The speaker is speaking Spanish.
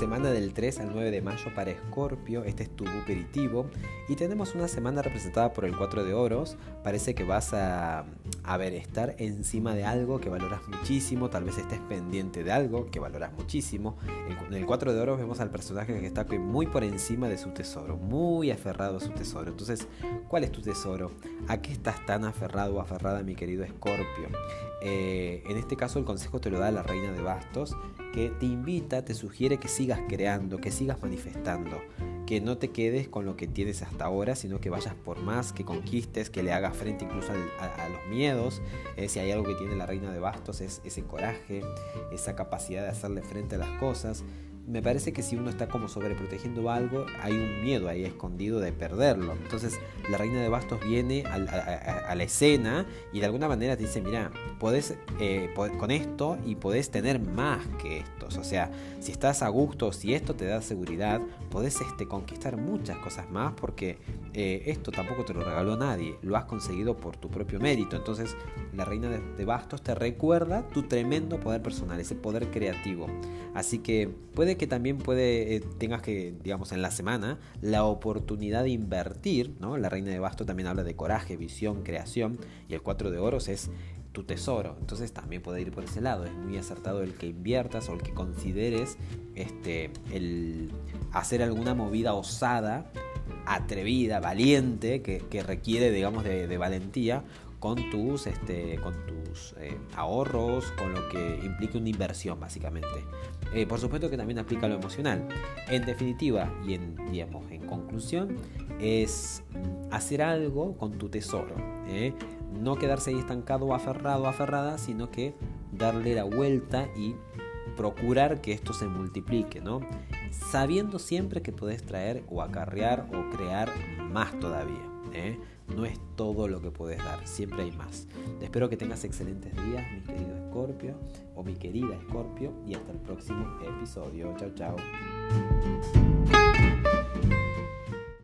semana del 3 al 9 de mayo para Escorpio, este es tu aperitivo. Y tenemos una semana representada por el 4 de oros. Parece que vas a, a ver, estar encima de algo que valoras muchísimo, tal vez estés pendiente de algo que valoras muchísimo. En el 4 de oros vemos al personaje que está muy por encima de su tesoro, muy aferrado a su tesoro. Entonces, ¿cuál es tu tesoro? ¿A qué estás tan aferrado o aferrada, mi querido Escorpio? Eh, en este caso el consejo te lo da la reina de bastos, que te invita, te sugiere que sigas creando, que sigas manifestando, que no te quedes con lo que tienes hasta ahora, sino que vayas por más, que conquistes, que le hagas frente incluso a, los miedos. Eh, si hay algo que tiene la reina de bastos es ese coraje, esa capacidad de hacerle frente a las cosas me parece que si uno está como sobreprotegiendo algo, hay un miedo ahí escondido de perderlo. Entonces la reina de bastos viene a, la escena y de alguna manera te dice, mira, podés eh, con esto y podés tener más que estos. O sea, si estás a gusto, si esto te da seguridad, podés este, conquistar muchas cosas más porque eh, esto tampoco te lo regaló nadie, lo has conseguido por tu propio mérito. Entonces la reina de, bastos te recuerda tu tremendo poder personal, ese poder creativo. Así que puede que también puede, eh, tengas que, digamos, en la semana, la oportunidad de invertir, ¿no? La reina de bastos también habla de coraje, visión, creación, y el cuatro de oros es tu tesoro. Entonces también puede ir por ese lado. Es muy acertado el que inviertas o el que consideres este, el hacer alguna movida osada, atrevida, valiente, que, requiere, digamos, de valentía con tus, este, con tus eh, ahorros, con lo que implica una inversión básicamente. Eh, por supuesto que también aplica lo emocional. En definitiva y en, digamos, en conclusión, es hacer algo con tu tesoro. ¿eh? No quedarse ahí estancado aferrado aferrada, sino que darle la vuelta y procurar que esto se multiplique, ¿no? Sabiendo siempre que puedes traer o acarrear o crear más todavía. ¿Eh? No es todo lo que puedes dar, siempre hay más. Espero que tengas excelentes días, mi querido Escorpio o mi querida Escorpio, y hasta el próximo episodio. Chao, chao.